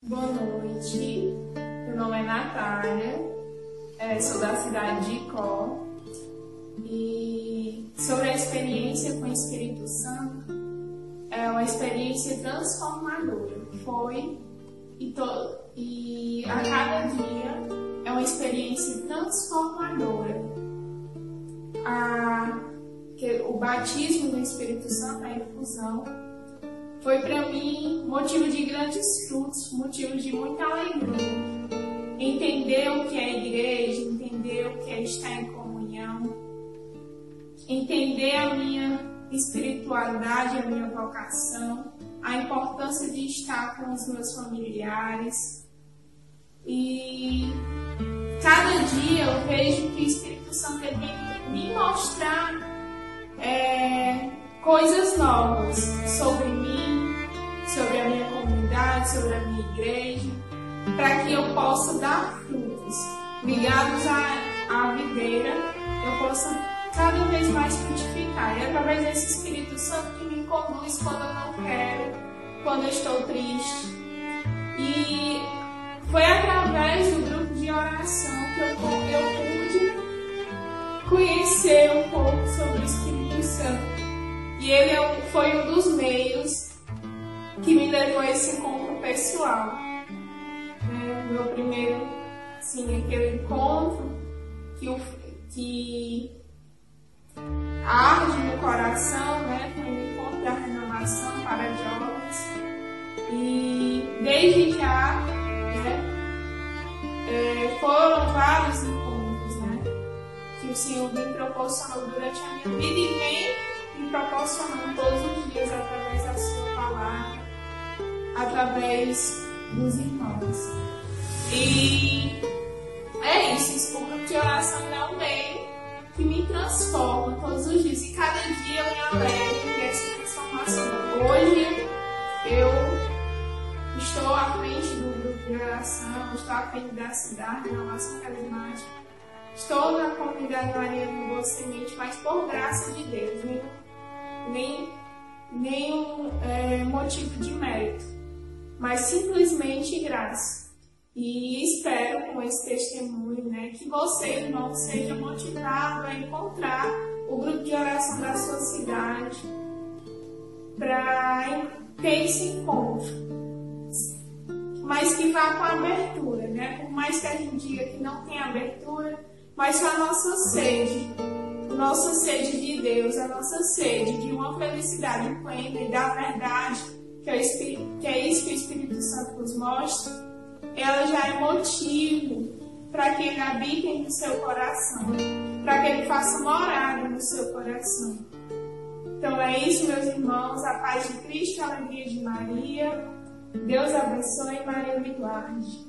Boa noite, meu nome é Natália, é, sou da cidade de Icó e sobre a experiência com o Espírito Santo, é uma experiência transformadora. Foi e, to, e a cada dia é uma experiência transformadora. A, que, o batismo do Espírito Santo, a infusão, foi para mim motivo de grandes frutos, motivo de muita alegria. Entender o que é igreja, entender o que é estar em comunhão, entender a minha espiritualidade, a minha vocação, a importância de estar com os meus familiares. E cada dia eu vejo que o Espírito Santo me coisas novas sobre mim, sobre a minha comunidade, sobre a minha igreja, para que eu possa dar frutos ligados à, à videira, eu possa cada vez mais frutificar. E é através desse Espírito Santo que me conduz quando eu não quero, quando eu estou triste. E foi através do grupo de oração que eu, eu pude conhecer um pouco sobre o Espírito Santo. E ele é foi um dos meios que me levou a esse encontro pessoal. É, o meu primeiro, assim, aquele encontro que, o, que arde no coração, né? Foi um encontro da renovação para jovens. E desde já, né? É, foram vários encontros, né? Que o Senhor me proporcionou durante a minha vida e vem me proporcionando todos os dias através da sua palavra, através dos irmãos. E é isso, de oração é um meio que me transforma todos os dias. E cada dia eu me alegro com essa transformação. Hoje eu estou à frente do grupo de oração, estou à frente da cidade, renovação carismática. Estou na comunidade Maria do Boa Semente, mas por graça de Deus, nem nenhum é, motivo de mérito, mas simplesmente graça. E espero com esse testemunho né, que você, irmão, seja motivado a encontrar o grupo de oração da sua cidade para ter esse encontro. Mas que vá com abertura, né? Por mais que a gente diga que não tem abertura, mas com a nossa sede nossa sede de Deus, a nossa sede de uma felicidade plena e da verdade, que é, que é isso que o Espírito Santo nos mostra, ela já é motivo para que ele habite no seu coração, para que ele faça morada no seu coração. Então é isso, meus irmãos, a paz de Cristo, a alegria de Maria. Deus abençoe e Maria me guarde.